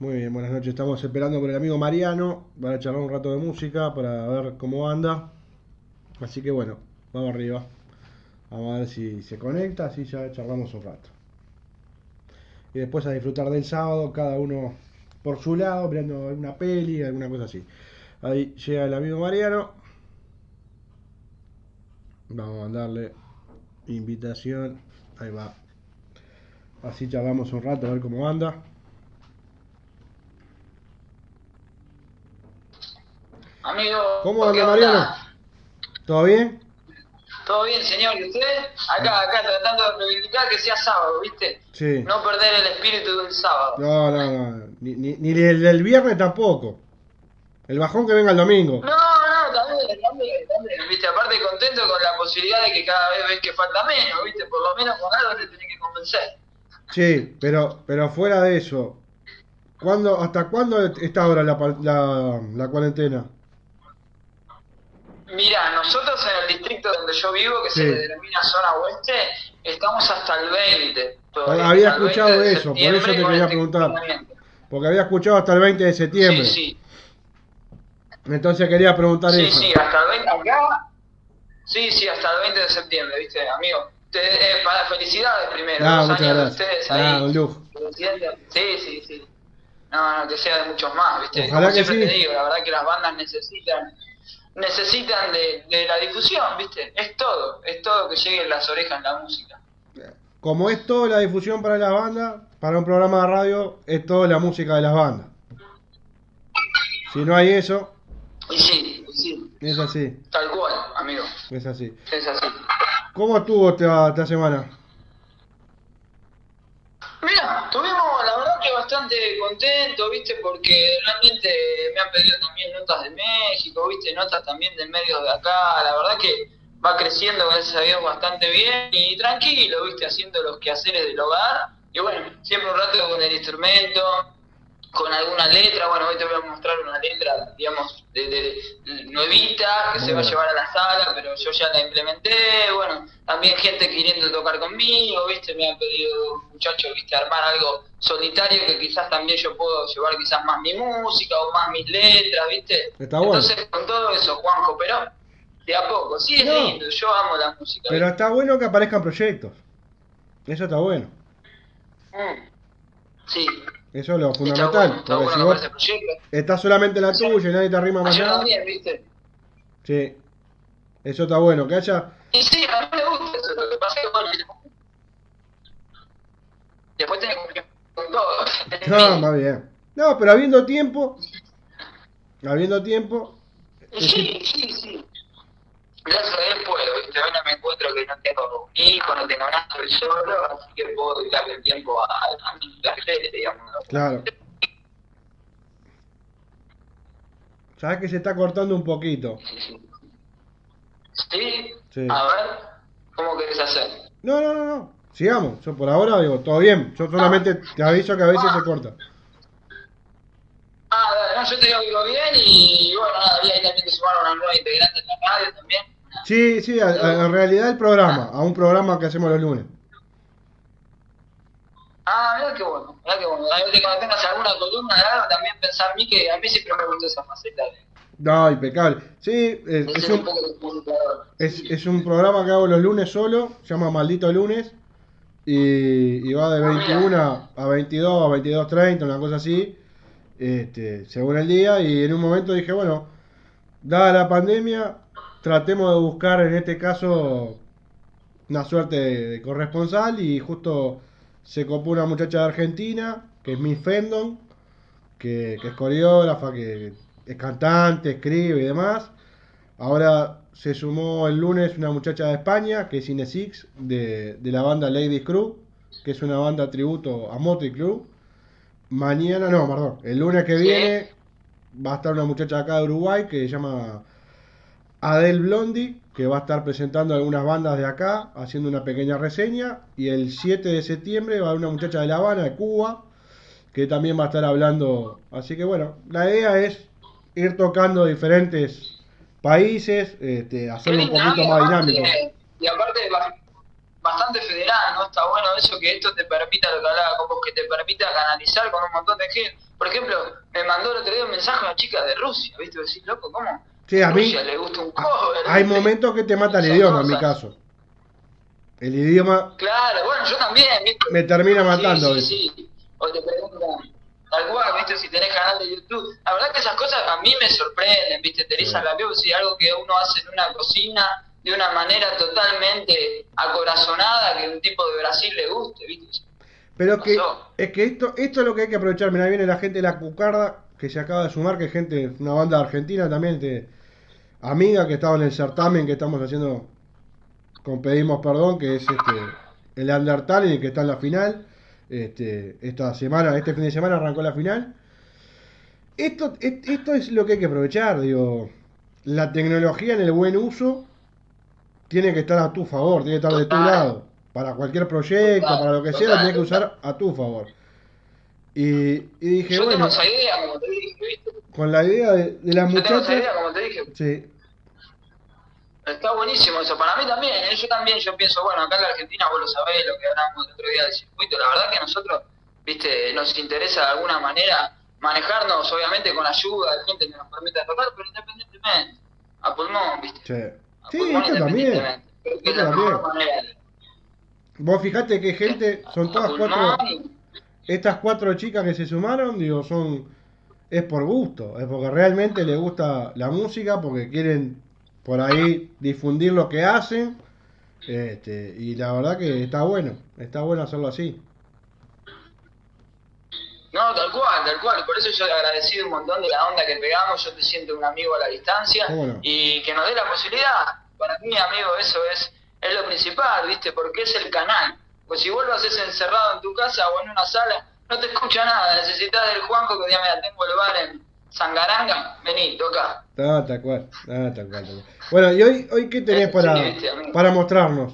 Muy bien, buenas noches. Estamos esperando por el amigo Mariano para charlar un rato de música, para ver cómo anda. Así que bueno, vamos arriba. Vamos a ver si se conecta, así ya charlamos un rato. Y después a disfrutar del sábado, cada uno por su lado, mirando alguna peli, alguna cosa así. Ahí llega el amigo Mariano. Vamos a mandarle invitación. Ahí va. Así charlamos un rato a ver cómo anda. Amigo. ¿Cómo anda Mariano? ¿Todo bien? Todo bien, señor. ¿Y usted? Acá, acá tratando de reivindicar que sea sábado, ¿viste? Sí. No perder el espíritu del sábado. No, no, no. Ni, ni, ni el del viernes tampoco. El bajón que venga el domingo. No, no, también, también, también. ¿Viste? Aparte contento con la posibilidad de que cada vez ves que falta menos, ¿viste? Por lo menos con algo te tenés que convencer. Sí, pero, pero fuera de eso. ¿cuándo, ¿Hasta cuándo está ahora la, la, la cuarentena? Mira, nosotros en el distrito donde yo vivo, que Sí. se denomina zona oeste, estamos hasta el 20. todavía, Había hasta el escuchado 20 de eso, por eso te quería este preguntar. Porque había escuchado hasta el 20 de septiembre. Sí, sí. Entonces quería preguntar Sí, eso. sí, hasta el 20 acá. Sí, sí, hasta el 20 de septiembre, ¿viste, amigo? Te, eh, para felicidades primero. Ah, muchas años de gracias. ustedes Ah, ahí. un lujo. Felicidades. Sí, sí, sí. No, no, que sea de muchos más, ¿viste? Ojalá Como que siempre sí. te digo, la verdad que las bandas necesitan necesitan de, de la difusión, ¿viste? Es todo, es todo que llegue en las orejas la música. Como es toda la difusión para las bandas, para un programa de radio, es toda la música de las bandas. Si no hay eso, Y sí, es así, tal cual, amigo. es así. Es así. ¿Cómo estuvo esta, esta semana? Mira, tuvimos la verdad que bastante contento, ¿viste? Porque realmente me han pedido también notas de México, ¿viste? Notas también de medios de acá. La verdad que va creciendo, gracias a Dios, bastante bien y tranquilo, ¿viste? Haciendo los quehaceres del hogar. Y bueno, siempre un rato con el instrumento, con alguna letra. Bueno, hoy te voy a mostrar una letra, digamos, de, de- nuevita que se va a llevar a la sala, pero yo ya la implementé. Bueno, también gente queriendo tocar conmigo, ¿viste? Me han pedido muchachos, ¿viste? Armar algo solitario que quizás también yo puedo llevar quizás más mi música o más mis letras, ¿viste? Está bueno. Entonces, con todo eso, Juanjo, pero de a poco, sí es No. lindo, yo amo la música. Pero está bueno que aparezcan proyectos. Eso está bueno. Mm. Sí, Eso es lo está fundamental. bueno, está porque bueno si vos estás solamente en la tuya y nadie te arrima más nada, ¿viste? sí. Eso está bueno. Que haya. Y sí, a mí me gusta eso, lo que pasa es que bueno, después tenés que con todo. No, más bien. No, pero habiendo tiempo. Habiendo tiempo. Sí, sí, sí. Gracias a Dios puedo, ¿viste? No me encuentro que no tengo hijo, no tengo nada, estoy solo, así que puedo dedicarle tiempo a, a mis placeres, digamos. ¿no? Claro. Sabes que se está cortando un poquito. Sí, sí. ¿Sí? Sí. A ver, ¿cómo querés hacer? No, no, no, no. Sigamos. Yo por ahora digo, todo bien. Yo solamente te aviso que a veces se corta. Ah, no, yo te digo que iba bien y bueno, nada, había ahí también que sumar una nueva integrante en la radio también. Sí, sí, a- a- en realidad el programa, a un programa que hacemos los lunes. Ah, mirá qué bueno, mirá qué bueno. A ver, cuando tengas alguna columna algo, también pensar en mí, que a mí siempre me gustó esa faceta de, No, impecable. Sí, es, es un es, es un programa que hago los lunes solo, se llama Maldito Lunes, y, y va de Ah, mira. 21 a 22, a 22.30, una cosa así, este, según el día, y en un momento dije, bueno, dada la pandemia, tratemos de buscar en este caso una suerte de, de corresponsal, y justo se copó una muchacha de Argentina, que es Miss Fendon, que, que es coreógrafa, que es cantante, escribe y demás. Ahora se sumó el lunes una muchacha de España, que es Inesix, de, de la banda Ladies Crew, que es una banda tributo a Motley Crue. Mañana, no, perdón, el lunes que viene va a estar una muchacha acá de Uruguay que se llama Adele Blondie, que va a estar presentando algunas bandas de acá, haciendo una pequeña reseña. Y el 7 de septiembre va a haber una muchacha de La Habana, de Cuba, que también va a estar hablando. Así que bueno, la idea es ir tocando diferentes países, este, hacerlo un poquito más dinámico. Y aparte, ba- bastante federal, ¿no? Está bueno eso que esto te permita, lo que hablaba vos, que te permita canalizar con un montón de gente. Por ejemplo, me mandó el otro día un mensaje a una chica de Rusia, ¿viste? Decís, loco, ¿cómo? Sí, a mí Rusia le gusta un cover. hay momentos que te mata el idioma, en mi caso. El idioma Claro, bueno, yo también, ¿viste? me termina matando. Sí, sí, sí. O te preguntan, tal cual, ¿viste? Si tenés canal de YouTube. La verdad que esas cosas a mí me sorprenden, ¿viste? Te erizan Sí. la si algo que uno hace en una cocina de una manera totalmente acorazonada que un tipo de Brasil le guste, ¿viste? Pero que, es que esto, esto es lo que hay que aprovechar. Mira, viene la gente de la Cucarda, que se acaba de sumar, que gente, una banda argentina también, de, amiga que estaba en el certamen que estamos haciendo con Pedimos Perdón, que es este el Undertale, que está en la final. Este, esta semana, este fin de semana arrancó la final. Esto, esto es lo que hay que aprovechar, digo. La tecnología en el buen uso tiene que estar a tu favor, tiene que estar de tu lado. Para cualquier proyecto, para lo que sea, lo total, tienes que usar a tu favor. Y, y dije, Yo bueno, tengo esa idea, como te dije, ¿viste? con la idea de, de las Yo tengo esa idea, como te dije. sí, Está buenísimo eso, para mí también, ¿eh? yo también, yo pienso, bueno, acá en la Argentina vos lo sabés, lo que hablamos el otro día del circuito, la verdad que a nosotros, viste, nos interesa de alguna manera manejarnos, obviamente con ayuda de gente que nos permita tocar, pero independientemente, a pulmón, viste. sí. A Sí, pulmón esto también. es Esto la también. manera. Vos fijate que gente, son todas cuatro, y- estas cuatro chicas que se sumaron, digo, son, es por gusto, es porque realmente les gusta la música, porque quieren por ahí difundir lo que hacen, este, y la verdad que está bueno, está bueno hacerlo así. No, tal cual, tal cual. Por eso yo le agradecido un montón de la onda que pegamos. Yo te siento un amigo a la distancia y que nos dé la posibilidad. Para mí, amigo, eso es, es lo principal, ¿viste? Porque es el canal. Pues si vos lo haces encerrado en tu casa o en una sala, no te escucha nada. Necesitas del Juanco que diga, mira, tengo el bar en Sangaranga, vení, toca. Ah, tal cual, ah, tal cual, tal cual. Bueno, ¿y hoy, hoy qué tenés para, para mostrarnos?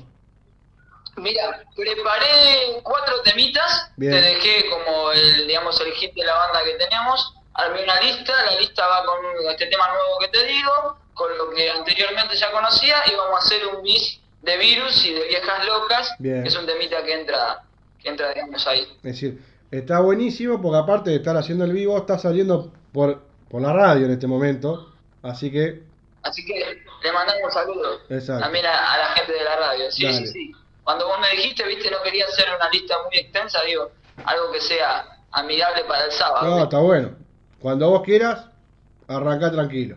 Mira, preparé cuatro temitas, Bien. te dejé como el, digamos, el hit de la banda que tenemos, armé una lista, la lista va con este tema nuevo que te digo, con lo que anteriormente ya conocía, y vamos a hacer un bis de virus y de viejas locas, Bien. que es un temita que entra, que entra, digamos, ahí. Es decir, está buenísimo porque aparte de estar haciendo el vivo, está saliendo por, por la radio en este momento, así que, Así que le mandamos saludos Exacto. también a, a la gente de la radio. Sí, Dale. sí, sí. Cuando vos me dijiste, viste, no quería hacer una lista muy extensa, digo, algo que sea amigable para el sábado. no, está bueno. Cuando vos quieras, arranca tranquilo.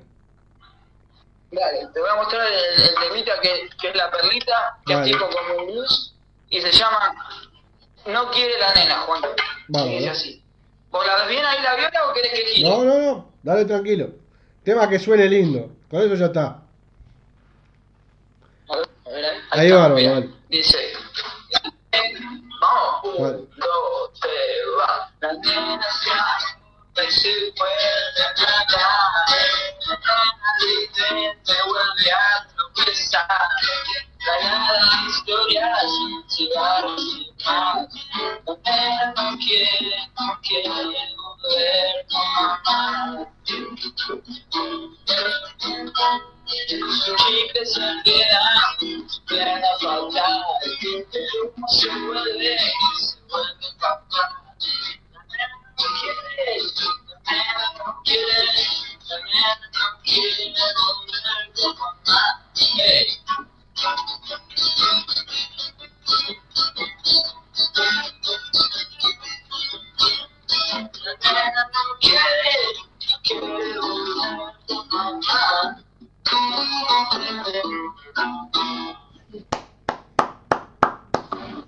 Dale, te voy a mostrar el, el temita que, que es la perlita, que Dale. es tipo como un blues, y se llama No quiere la nena, Juan. Dice así. ¿Vos la ves bien ahí la viola o querés que gire? No, no, no, dale tranquilo. Tema que suene lindo, con eso ya está. A ver, a ver, Ahí está, bárbaro, mira. dale. Dice. Vamos, Vale. un, dos, tres, va. La nena se asusta y se vuelve a tratar. La nena dice, te vuelve a tropezar. Callada historia sin cigarros sin más. Nena no quiere, no quiere volver con mamá. Su chicle se queda, viene a faltar. Se vuelve, se vuelve papá.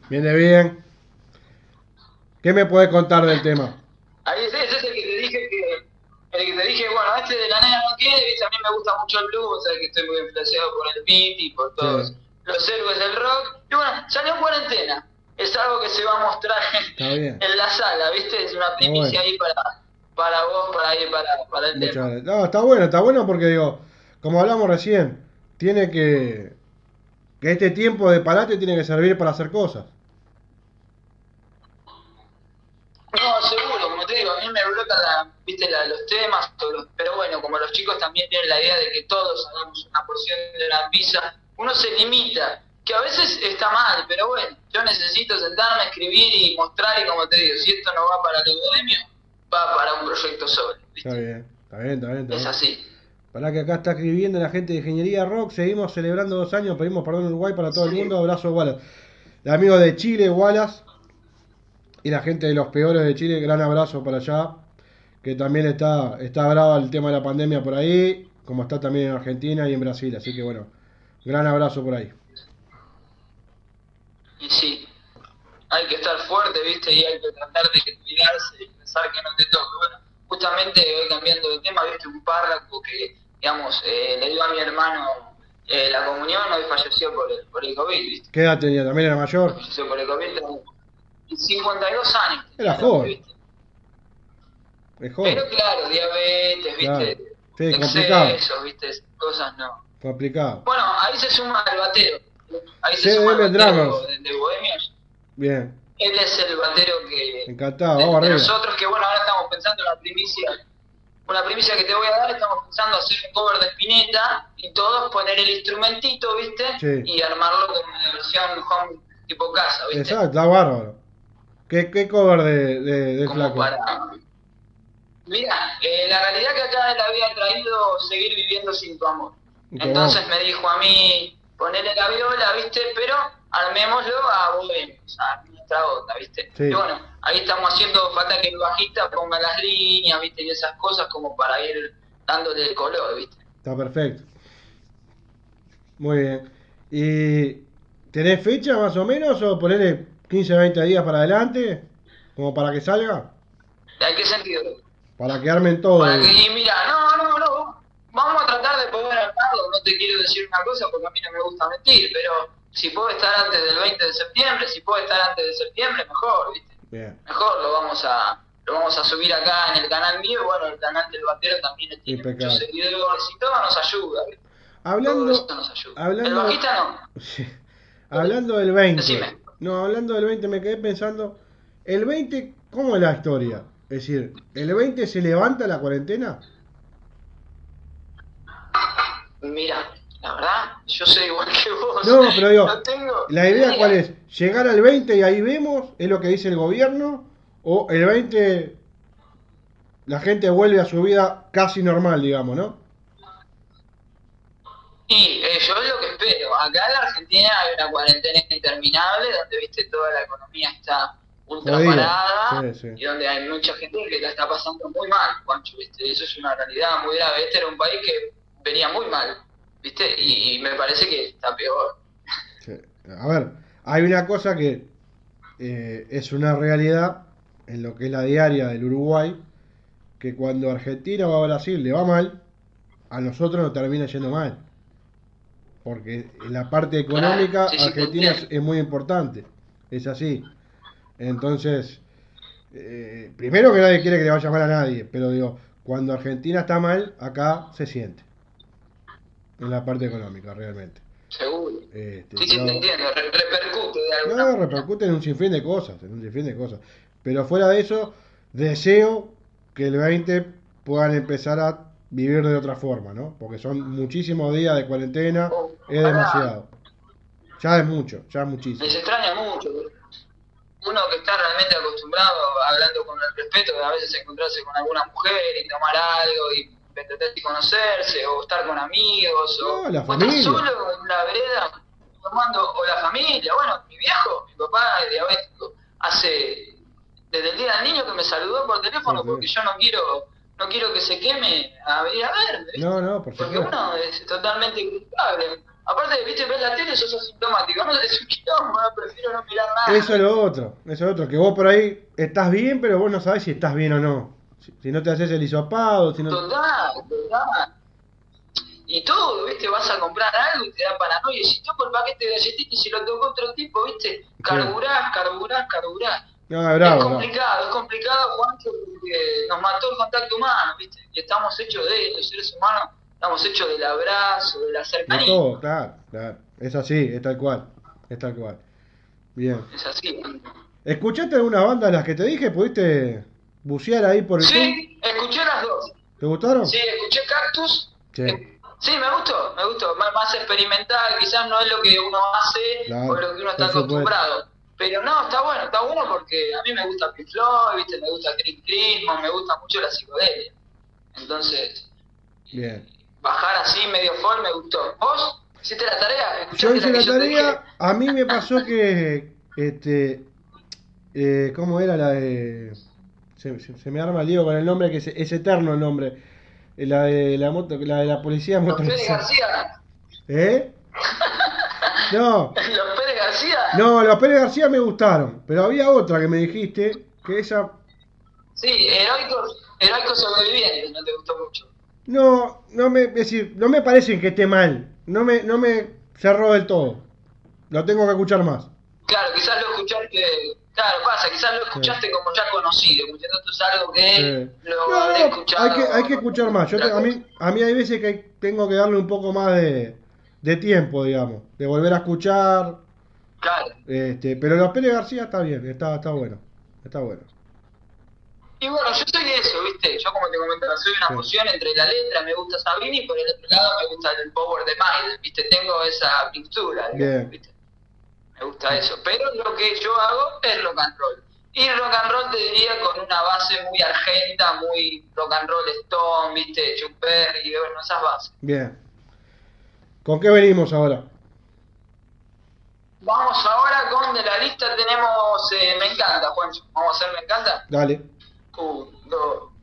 Viene bien. ¿Qué me puedes contar del tema? Ahí ese, ese es el que te dije que. El que te dije, bueno, este de la nena no quiere, viste, a mí me gusta mucho el blues, sabes que estoy muy influenciado por el beat y por todos Sí. los héroes del rock. Y bueno, salió en cuarentena. Es algo que se va a mostrar en la sala, viste, es una primicia bueno. ahí para, para vos, para ir para, para el Muchas tema. gracias. No, está bueno, está bueno porque digo, como hablamos recién, tiene que. que este tiempo de parate tiene que servir para hacer cosas. No, seguro, como te digo, a mí me brotan la, viste, la- los temas, todos los- pero bueno, como los chicos también tienen la idea de que todos hagamos una porción de la pizza, uno se limita, que a veces está mal, pero bueno, yo necesito sentarme, escribir y mostrar, y como te digo, si esto no va para el bohemio, va para un proyecto solo. ¿viste? Está bien, está bien, está bien. Está Es así. Para que acá está escribiendo la gente de Ingeniería Rock. Seguimos celebrando dos años. Pedimos perdón Uruguay para todo el mundo. Abrazo, Wallace. El amigo de Chile, Wallace. Y la gente de los peores de Chile, gran abrazo para allá. Que también está, está brava el tema de la pandemia por ahí. Como está también en Argentina y en Brasil. Así que bueno, gran abrazo por ahí. Y sí, hay que estar fuerte, ¿viste? Y hay que tratar de cuidarse y pensar que no te toque. Bueno, justamente hoy cambiando de tema, ¿viste? Un párrafo que, digamos, eh, le dio a mi hermano eh, la comunión, hoy falleció por el, por el COVID, ¿viste? ¿Qué edad tenía? ¿También era mayor? Falleció por el COVID. y 52 años. Era joven. ¿viste? Es joven. Pero claro, diabetes, Claro. ¿viste? Sí, complicado. Excesos, ¿viste? Cosas no. Complicado. Bueno, ahí se suma el batero. Ahí se CDM suma el batero de, de Bohemia. Bien. Él es el batero que, Encantado. de, Vamos de nosotros que bueno ahora estamos pensando en la primicia una primicia que te voy a dar estamos pensando hacer un cover de Spinetta y todos poner el instrumentito viste Sí. y armarlo con una versión home tipo casa viste Exacto, está bárbaro. ¿Qué, qué cover de, de, de como Flaco? para mira eh, la realidad que acá él había traído seguir viviendo sin tu amor entonces me dijo a mí ponerle la viola viste pero armémoslo a sea, a nuestra onda viste Sí. y bueno ahí estamos haciendo falta que el bajista ponga las líneas viste y esas cosas como para ir dándole el color viste Está perfecto. Muy bien. ¿Y tenés fecha más o menos o ponerle 15 20 días para adelante? Como para que salga. ¿en qué sentido? Para que armen todo. Para que, y mira, no, no, no, vamos a tratar de poder armarlo, no te quiero decir una cosa porque a mí no me gusta mentir, pero si puedo estar antes del 20 de septiembre, si puedo estar antes de septiembre, mejor, ¿viste? Bien. Mejor lo vamos a lo vamos a subir acá en el canal mío, bueno, el canal del batero también tiene Impecable. muchos seguidores y todo nos ayuda, ¿viste? todo Hablando, eso nos ayuda. hablando- El bajista no, hablando del 20. Decime. No, hablando del 20 me quedé pensando. El 20, ¿cómo es la historia? Es decir, ¿el 20 se levanta la cuarentena? mira, la verdad, yo soy igual que vos. No, pero digo, No tengo ¿La idea cuál es? ¿Llegar al 20 y ahí vemos? ¿Es lo que dice el gobierno? ¿O el 20 la gente vuelve a su vida casi normal, digamos, ¿no? Y eh, yo es lo que espero. Acá en la Argentina hay una cuarentena interminable donde, viste, toda la economía está ultra parada Sí, sí. y donde hay mucha gente que la está pasando muy mal, Juancho, viste. Eso es una realidad muy grave. Este era un país que venía muy mal, viste, y, y me parece que está peor. Sí. A ver, hay una cosa que eh, es una realidad en lo que es la diaria del Uruguay, que cuando Argentina o a Brasil le va mal, a nosotros nos termina yendo mal. Porque en la parte económica Argentina es muy importante, es así. Entonces, eh, primero que nadie quiere que le vaya mal a nadie, pero digo, cuando Argentina está mal, acá se siente. En la parte económica, realmente. Seguro. Este, Sí, sí, te entiendo. Re- repercute de alguna no, repercute en un sinfín de cosas, en un sinfín de cosas. Pero fuera de eso, deseo que el 20 puedan empezar a vivir de otra forma, ¿no? Porque son muchísimos días de cuarentena, Oh, es demasiado. Ya es mucho, ya es muchísimo. Les extraña mucho. Uno que está realmente acostumbrado, hablando con el respeto, de a veces encontrarse con alguna mujer y tomar algo y pretender conocerse, o estar con amigos, o, No, la o estar solo en la vereda tomando, o la familia. Bueno, mi viejo, mi papá es diabético, hace desde el día del niño que me saludó por teléfono Sí, sí. porque yo no quiero no quiero que se queme a a. ¿viste? No, no, por Porque uno es totalmente culpable. Aparte, viste, ves la tele, sos asintomático. No, es un quilombo, no, prefiero no mirar nada. Eso es lo otro, eso es lo otro, que vos por ahí estás bien, pero vos no sabés si estás bien o no. Si, si no te haces el hisopado, si no... Total, total. Y todo, viste, vas a comprar algo y te da paranoia. Si toco el paquete de galletitas y si lo tocó otro tipo, viste, carburás, carburás, carburás. No, es es bravo, bravo. complicado, es complicado, Juancho, porque nos mató el contacto humano, viste. Y estamos hechos de, los seres humanos, estamos hechos del abrazo, de la De cercanía. todo, claro, claro. Es así, es tal cual, es tal cual. Bien. Es así. ¿Escuchaste alguna banda de las que te dije? ¿Pudiste bucear ahí por el? Sí, escuché las dos. ¿Te gustaron? Sí, escuché Cactus. Sí. Eh, Sí, me gustó, me gustó. Más, más experimental, quizás no es lo que uno hace Claro, o lo que uno está acostumbrado. Pero no, está bueno, está bueno porque a mí me gusta Pink Floyd, ¿viste? me gusta Chris Christmas, me gusta mucho la psicodelia. Entonces, Bien. Bajar así medio folk me gustó. ¿Vos hiciste la tarea? Yo ¿Escuchaste hice la te tarea, a mí me pasó que, este, eh, ¿cómo era la de? Se, se- se me arma el lío con el nombre, que es, es eterno el nombre. Eh, La de la moto, la de la policía Los Pérez motorizada. García. ¿Eh? No, Los Pérez García. no, los Pérez García me gustaron, pero había otra que me dijiste, que esa, Sí, heroicos, heroicos sobrevivientes, no te gustó mucho. No, no me, es decir, no me parece que esté mal, no me, no me cerró del todo. Lo tengo que escuchar más. Claro, quizás lo escuchaste, claro, pasa, quizás lo escuchaste como ya conocido, como diciendo esto es algo que Eh, lo no, escuchado. hay que, hay que escuchar más. Yo te- a, mí, a mí hay veces que tengo que darle un poco más de, de tiempo, digamos, de volver a escuchar. Claro. Este, pero los Pérez García está bien, está, está bueno. Está bueno. Y bueno, yo soy de eso, ¿viste? Yo como te comentaba, soy una fusión entre la letra, me gusta Sabini, y por el otro lado me gusta el power de Maiden, ¿viste? Tengo esa digamos, Bien. ¿viste? Me gusta eso. Pero lo que yo hago es rock and roll. Y rock and roll te diría con una base muy argenta, muy rock and roll Stone, ¿viste? Chuck Berry, bueno, esas bases. Bien. ¿Con qué venimos ahora? Vamos ahora con de la lista tenemos eh, Me encanta, Juancho. Vamos a hacer Me encanta. Dale. Un, dos,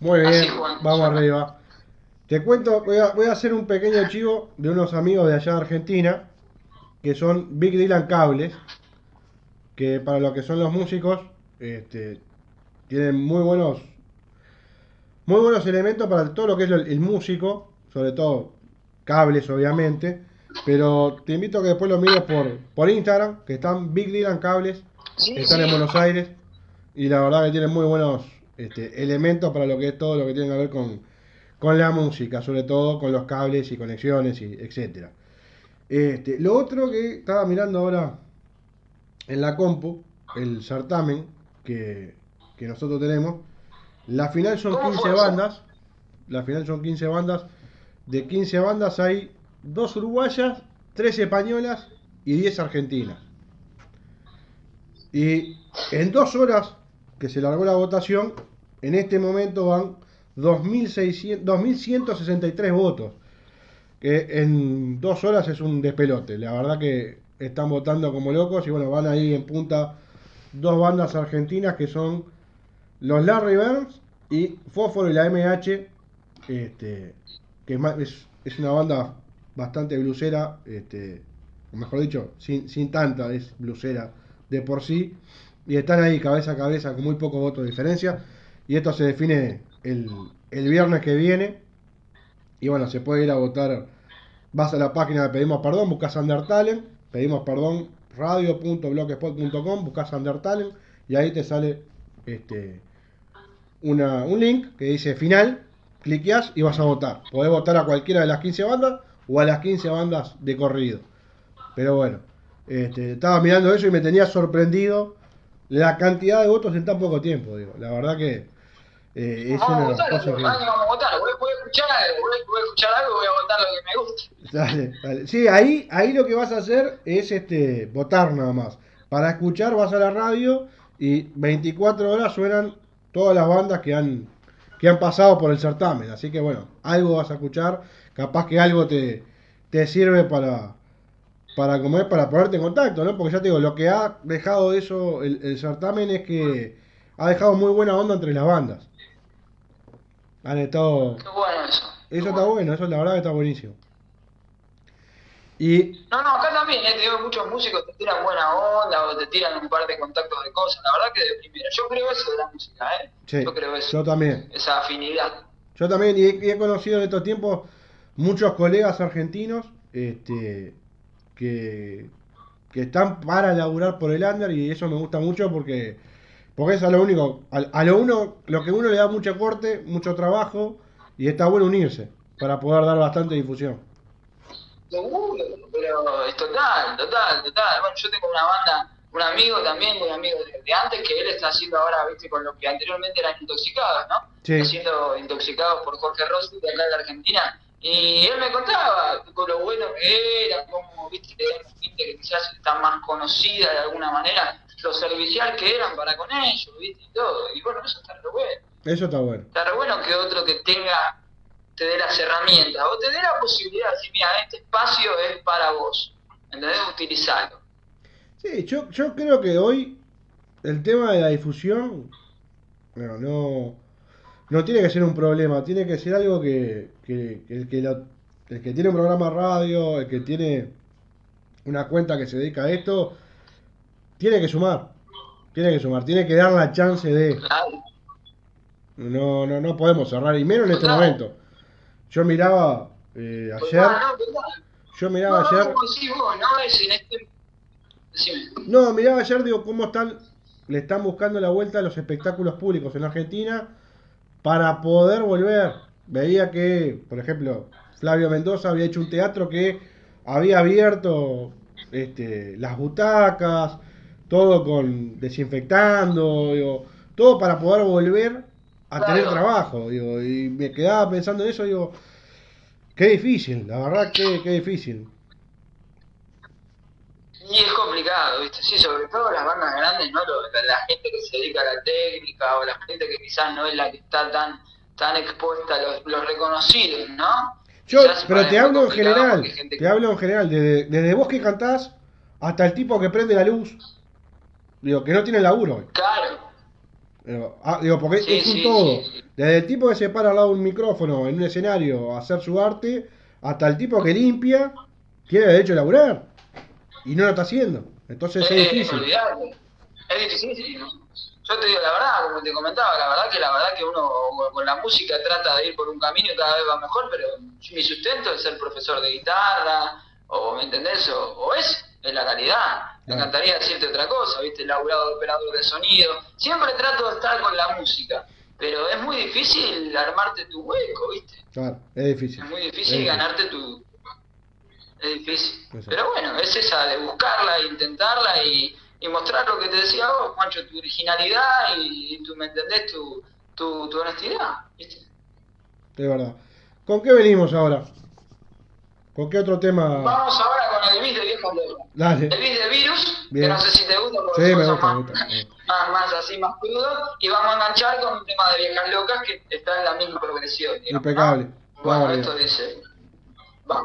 Muy bien. Vamos arriba. Te cuento, voy a, voy a hacer un pequeño chivo de unos amigos de allá de Argentina, que son Big Dylan Cables, que para lo que son los músicos, este, tienen muy buenos, muy buenos elementos para todo lo que es el, el músico, sobre todo cables obviamente, pero te invito a que después lo mires por, por Instagram, que están Big Dylan Cables, Sí, están sí. en Buenos Aires, y la verdad que tienen muy buenos este, elementos para lo que es todo lo que tiene que ver con, con la música, sobre todo con los cables y conexiones y etcétera. Este, lo otro que estaba mirando ahora en la compu, el certamen que, que nosotros tenemos, la final son ¿Cómo 15 fue eso? bandas, la final son 15 bandas, de 15 bandas hay dos uruguayas, tres españolas y 10 argentinas. Y en dos horas que se largó la votación, en este momento van 2.600 2.163 votos. Que en dos horas es un despelote. La verdad que están votando como locos y bueno, van ahí en punta dos bandas argentinas que son los Larry Burns y Fósforo y la MH, este, que es, una banda bastante blusera, este, mejor dicho, sin, sin tanta es blusera de por sí, y están ahí cabeza a cabeza con muy pocos votos de diferencia, y esto se define el, el viernes que viene, y bueno, se puede ir a votar, vas a la página de Pedimos Perdón, buscas Undertalen, pedimos perdón, radio.blogspot.com, buscas Undertalen, y ahí te sale este una, un link que dice final, cliqueas y vas a votar. Podés votar a cualquiera de las 15 bandas o a las 15 bandas de corrido. Pero bueno, este, estaba mirando eso y me tenía sorprendido la cantidad de votos en tan poco tiempo. Digo. La verdad que eh, es Vamos a una de las votar, cosas que... vamos a votar. Voy, voy- escuchar algo, voy, voy a escuchar algo, voy a votar lo que me gusta. Dale, dale. Sí, ahí, ahí lo que vas a hacer es este votar nada más. Para escuchar vas a la radio y 24 horas suenan todas las bandas que han que han pasado por el certamen. Así que bueno, algo vas a escuchar, capaz que algo te, te sirve para para como es para ponerte en contacto, ¿no? Porque ya te digo, lo que ha dejado eso el, el certamen es que ha dejado muy buena onda entre las bandas. Han estado Qué bueno eso. eso está bueno, eso la verdad que está buenísimo. Y No, no, acá también, ¿eh? te digo, muchos músicos te tiran buena onda o te tiran un par de contactos de cosas. La verdad que de primera. Yo creo eso de la música, ¿eh? sí, Yo creo eso. yo también. Esa afinidad. Yo también, y he, y he conocido en estos tiempos muchos colegas argentinos este, que, que están para laburar por el under y eso me gusta mucho porque, porque es a lo único, a, a lo uno, lo que uno le da mucho corte, mucho trabajo y está bueno unirse para poder dar bastante difusión. Seguro, pero es total, total, total. Bueno, yo tengo una banda, un amigo también, un amigo de, de antes, que él está haciendo ahora, viste, con lo que anteriormente eran intoxicados, ¿no? Sí. Siendo intoxicados por Jorge Rossi de acá de la Argentina. Y él me contaba con lo bueno que era, como, viste, gente que quizás está más conocida de alguna manera, lo servicial que eran para con ellos, viste, y todo. Y bueno, eso está re bueno. Eso está bueno. Está re bueno que otro que tenga, te dé las herramientas, o te dé la posibilidad de decir, mira, este espacio es para vos, ¿entendés? Utilizarlo. Sí, yo, yo creo que hoy el tema de la difusión bueno, no, no tiene que ser un problema, tiene que ser algo que, que- que el, que el que tiene un programa radio, el que tiene una cuenta que se dedica a esto, tiene que sumar, tiene que sumar, tiene que dar la chance de... Claro. No, no, no podemos cerrar, y menos en este momento. Yo miraba eh, ayer, no, total. yo miraba ayer... este... No, miraba ayer, digo, cómo están, le están buscando la vuelta a los espectáculos públicos en Argentina para poder volver. Veía que, por ejemplo, Flavio Mendoza había hecho un teatro que había abierto este, las butacas, todo con desinfectando, digo, todo para poder volver a Claro. tener trabajo, digo, y me quedaba pensando en eso, digo, qué difícil, la verdad que qué difícil. Y es complicado, ¿viste? Sí, sobre todo las bandas grandes, ¿no? La, gente que se dedica a la técnica o la gente que quizás no es la que está tan tan expuesta a los, los reconocidos, ¿no? Yo, Quizás pero te hablo en general, gente te hablo en general, desde, desde vos que cantás hasta el tipo que prende la luz, digo, que no tiene laburo. Claro, ah, digo, porque Sí, es un sí, todo. sí. Desde el tipo que se para al lado de un micrófono en un escenario a hacer su arte, hasta el tipo que limpia, tiene derecho a laburar. Y no lo está haciendo. Entonces es Eh, difícil. Es difícil. Yo te digo la verdad, como te comentaba, la verdad que la verdad que uno con la música trata de ir por un camino y cada vez va mejor, pero mi sustento es ser profesor de guitarra, o ¿me entendés? O, o es, es la realidad. Me encantaría decirte otra cosa, ¿viste? Laburado de operador de sonido. Siempre trato de estar con la música, pero es muy difícil armarte tu hueco, ¿viste? Claro, es difícil. Es muy difícil Es difícil. ganarte tu... Es difícil. Pero bueno, es esa de buscarla, intentarla y, y mostrar lo que te decía vos, Juancho, tu originalidad y, tu, ¿me entendés? Tu, tu, tu honestidad, ¿viste? Es verdad. ¿Con qué venimos ahora? ¿Con qué otro tema? Vamos ahora con el bis de viejo. Dale. El bis de virus, Bien. que no sé si te gusta porque Sí, me gusta, más, gusta, más, más así, más crudo. Y vamos a enganchar con un tema de viejas locas que está en la misma progresión. digamos, Impecable. ¿no? Bueno, esto dice... Va.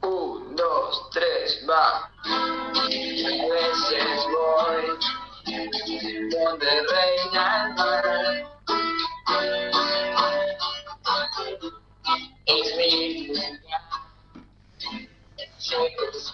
Un, dos, tres, va. A veces voy donde reina el mar. Es mi chase.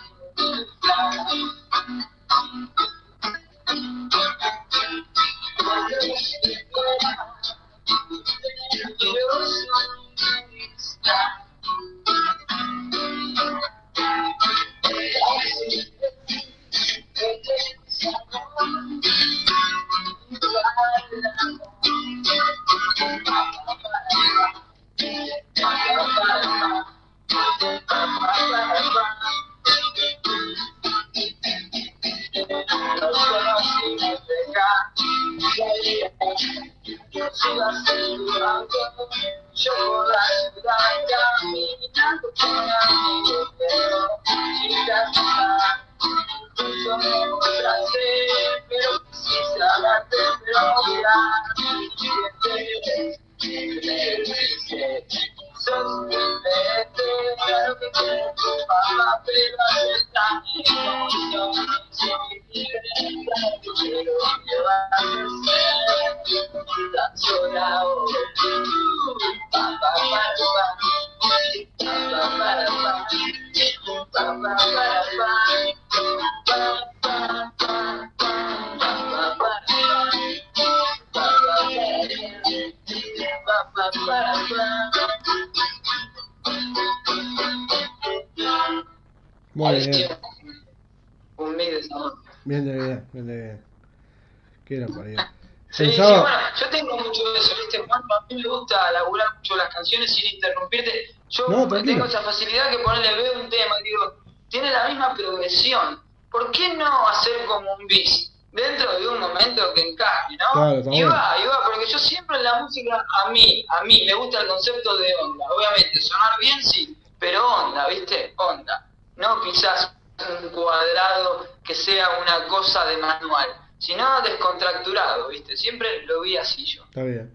Muy bien. Un mix de sabor. Bien bien, bien bien. Qué era para Sí, sí, bueno, yo tengo mucho de eso, ¿viste? Juan, a mí me gusta laburar mucho las canciones sin interrumpirte. Yo No, tengo esa facilidad que ponerle veo un tema y digo, tiene la misma progresión. ¿Por qué no hacer como un bis? Dentro de un momento que encaje, ¿no? Claro, y va, y va, porque yo siempre en la música, a mí, a mí, me gusta el concepto de onda. Obviamente, sonar bien sí, pero onda, ¿viste? Onda. No quizás un cuadrado que sea una cosa de manual, sino descontracturado, ¿viste? Siempre lo vi así yo. Está bien.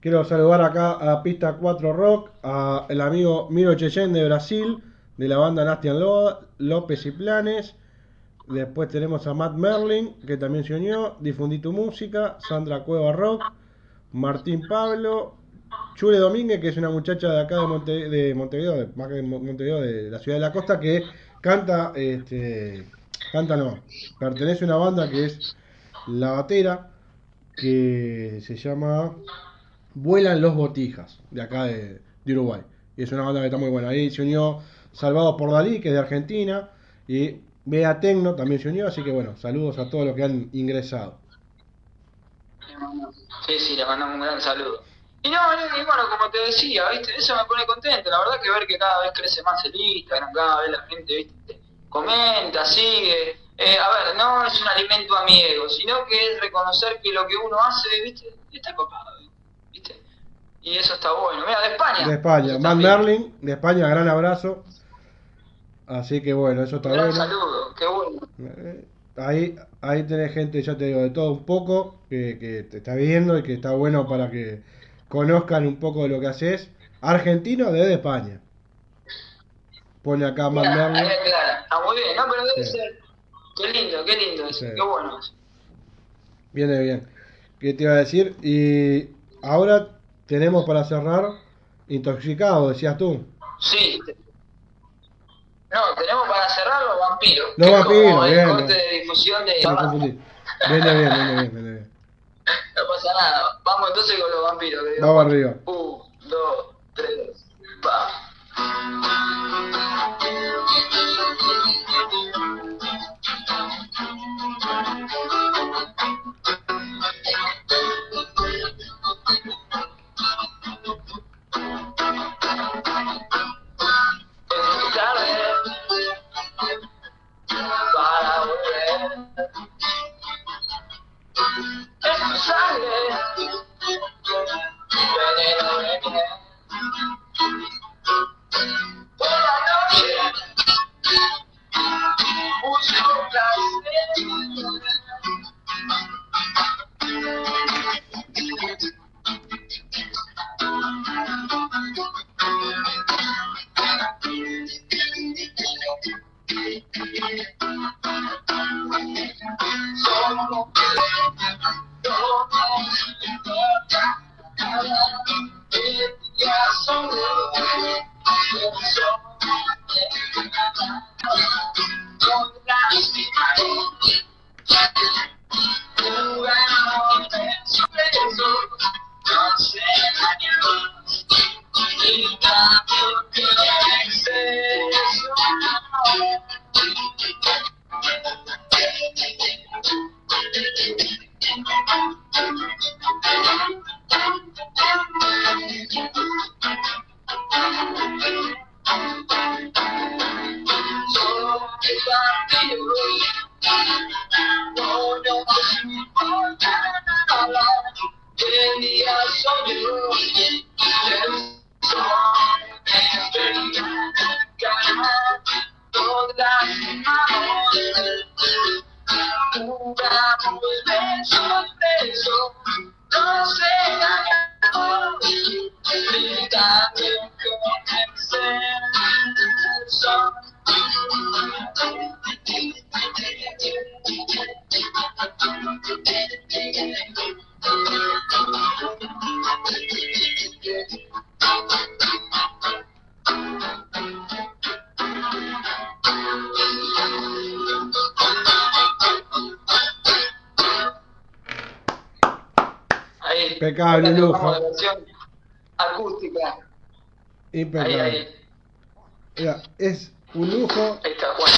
Quiero saludar acá a Pista 4 Rock, a el amigo Miro Chechen de Brasil, de la banda Nastian López y Planes. Después tenemos a Matt Merlin, que también se unió, Difundí tu música, Sandra Cueva Rock, Martín Pablo, Chule Domínguez, que es una muchacha de acá de, Monte- de Montevideo, de- más que de Mo- Montevideo, de la ciudad de la costa, que canta, este, canta no, pertenece a una banda que es La Batera, que se llama Vuelan los Botijas, de acá de, de Uruguay. Y es una banda que está muy buena. Ahí se unió Salvado por Dalí, que es de Argentina, y Bea Tecno también se unió, así que bueno, saludos a todos los que han ingresado. Sí, sí, le mandamos un gran saludo. Y no, y bueno, como te decía, ¿viste? Eso me pone contento. La verdad que ver que cada vez crece más el Instagram, cada vez la gente, ¿viste? Comenta, sigue. Eh, a ver, no es un alimento a mi ego, sino que es reconocer que lo que uno hace, ¿viste? Está copado, ¿viste? Y eso está bueno. Mira, de España. De España, también. Merlin, de España, gran abrazo. Así que bueno, eso está Un gran bueno. saludo, qué bueno. Eh, Ahí, ahí tenés gente, ya te digo, de todo un poco, que, que te está viendo y que está bueno para que conozcan un poco de lo que haces. Argentino desde España. Pone acá Merlin. me clara. Está muy bien, ¿no? Pero debe Sí. ser. Qué lindo, qué lindo eso, Sí. qué bueno. Viene bien. ¿Qué te iba a decir? Y ahora tenemos para cerrar Intoxicado, decías tú. Sí. No, tenemos para cerrar los vampiros. Los vampiros, como el bien, corte bien. de difusión de. Viene bien, viene bien, viene bien. No pasa nada. Vamos entonces con los vampiros. que digo, Vamos arriba. Un, dos, tres, va. Impecable, lujo. la versión acústica. Impecable. ahí. Mira, es un lujo. Ahí está, Juan.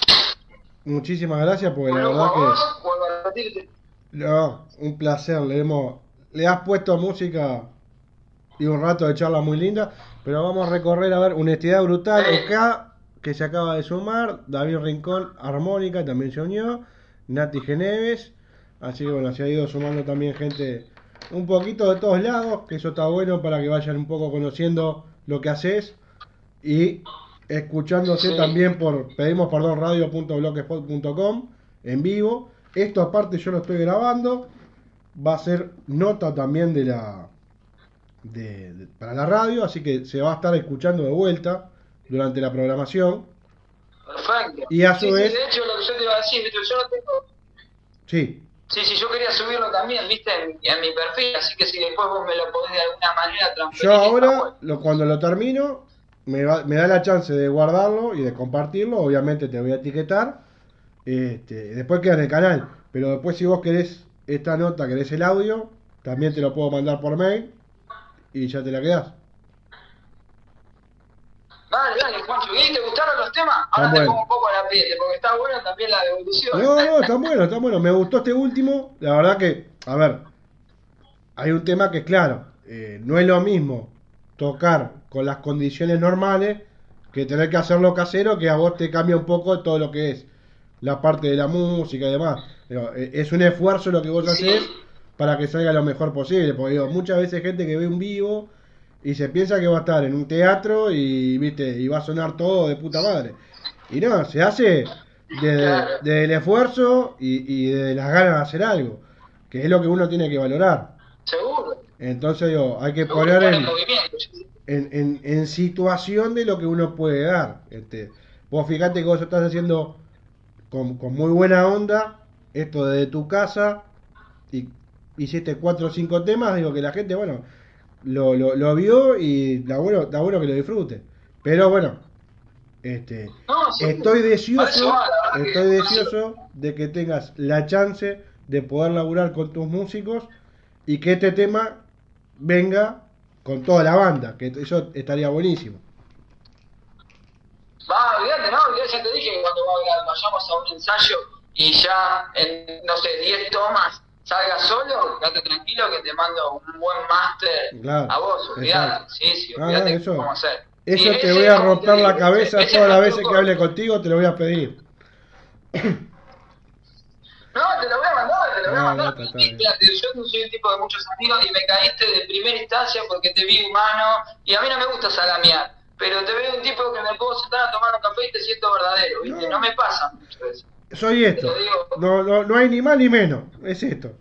Muchísimas gracias porque la Bueno, verdad que. a. No, un placer. Le, hemos, le has puesto música y un rato de charla muy linda. Pero vamos a recorrer a ver Honestidad Brutal. Eh. Acá, que se acaba de sumar. David Rincón, Armónica, también se unió. Nati Geneves. Así que bueno, se ha ido sumando también gente un poquito de todos lados. Que eso está bueno para que vayan un poco conociendo lo que haces. Y escuchándose Sí. también por pedimos perdón radio.blogspot.com en vivo. Esto aparte yo lo estoy grabando. Va a ser nota también de la de, de- para la radio, así que se va a estar escuchando de vuelta durante la programación. Perfecto. Y a su Sí, sí, vez- de hecho, lo que yo te iba a decir, yo no tengo. Sí, Sí, sí, yo quería subirlo también, viste, en, en mi perfil, así que si después vos me lo podés de alguna manera transferir. yo ahora lo, cuando lo termino me, va- me da la chance de guardarlo y de compartirlo. Obviamente te voy a etiquetar. Este, después queda en el canal. Pero después si vos querés esta nota, querés el audio, también te lo puedo mandar por mail y ya te la quedás. Dale, dale, Juancho. ¿Y te gustaron los temas? Ahora Están te pongo un poco la piel, porque está buena también la devolución. No, no, está bueno, está bueno. Me gustó este último. La verdad que, a ver, hay un tema que, claro, eh, no es lo mismo tocar con las condiciones normales que tener que hacerlo casero, que a vos te cambia un poco todo lo que es la parte de la música y demás. Pero, eh, es un esfuerzo lo que vos Sí. haces para que salga lo mejor posible. Porque digo, muchas veces gente que ve un vivo y se piensa que va a estar en un teatro y viste y va a sonar todo de puta madre. Y no, se hace desde, desde el esfuerzo y, y de las ganas de hacer algo, que es lo que uno tiene que valorar. Seguro. Entonces digo, hay que Seguro, poner pone en, en, en, en situación de lo que uno puede dar. Este, vos fíjate que vos estás haciendo con, con muy buena onda esto desde tu casa y hiciste cuatro o cinco temas, digo que la gente, bueno, lo, lo, lo vio y da bueno, da bueno que lo disfrute. Pero bueno, este, No, sí. estoy deseoso, va, estoy que- deseoso de que tengas la chance de poder laburar con tus músicos y que este tema venga con toda la banda, que eso estaría buenísimo. Va, olvídate, no, ya te dije que cuando vaya- vayamos a un ensayo y ya en, no sé, 10 tomas salga solo, quédate tranquilo que te mando un buen máster Claro, a vos, olvídate. exacto. Sí, sí, Ah, olvídate no, eso- cómo hacer. Eso Sí, te voy a romper la cabeza ese- todas las veces que hable contigo, te lo voy a pedir. No, te lo voy a mandar, te lo voy a mandar. no, yo no soy un tipo de muchos amigos y me caíste de primera instancia porque te vi humano y a mí no me gusta salamear. Pero te veo un tipo que me puedo sentar a tomar un café y te siento verdadero, ¿viste? No. No, me pasa mucho eso. Soy esto. Digo. No, no, no hay ni más ni menos. Es esto.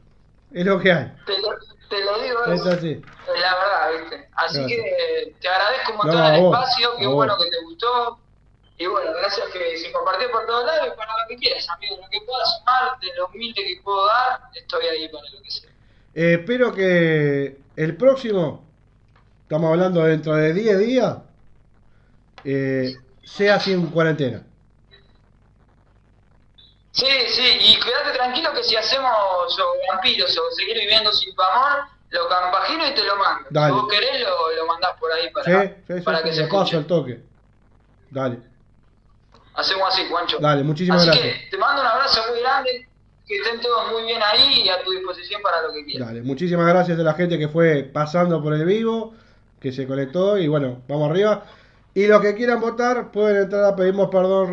Es lo que hay. Te lo, te lo digo Es así. La verdad, ¿viste? Así Gracias. que te agradezco un montón No, el vos, espacio, qué bueno vos. que te gustó. Y bueno, gracias que se compartió por todos lados y para lo que quieras, amigo. Lo que pueda sumar, de lo humilde que puedo dar, estoy ahí para lo que sea. Eh, espero que el próximo, estamos hablando dentro de 10 días, eh, sea sin cuarentena. Sí, sí, y quédate tranquilo que si hacemos o vampiros o seguir viviendo sin tu amor, lo campagino y te lo mando. Dale. Si vos querés, lo, lo mandás por ahí para, Sí, sí, para sí, que se escuche. el toque. Dale, Hacemos así, Juancho. dale, muchísimas Así gracias. que te mando un abrazo muy grande, que estén todos muy bien ahí y a tu disposición para lo que quieras. Dale, muchísimas gracias a la gente que fue pasando por el vivo, que se conectó y bueno, vamos arriba. Y los que quieran votar pueden entrar a pedimos perdón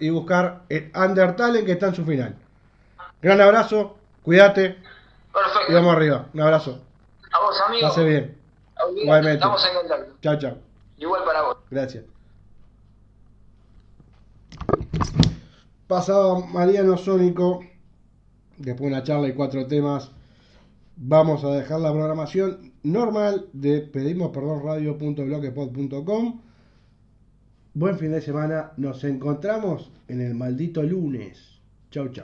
y buscar el Undertale que está en su final. Gran abrazo, cuídate. Perfecto. Y vamos arriba. Un abrazo. A vos, amigo. Pase bien. Igualmente. Estamos en contacto. Chao, chao. Igual para vos. Gracias. Pasaba Mariano Sónico. Después de una charla y cuatro temas. Vamos a dejar la programación normal de pedimos perdón radio.blogspot.com. Buen fin de semana. Nos encontramos en el maldito lunes. Chau, chau.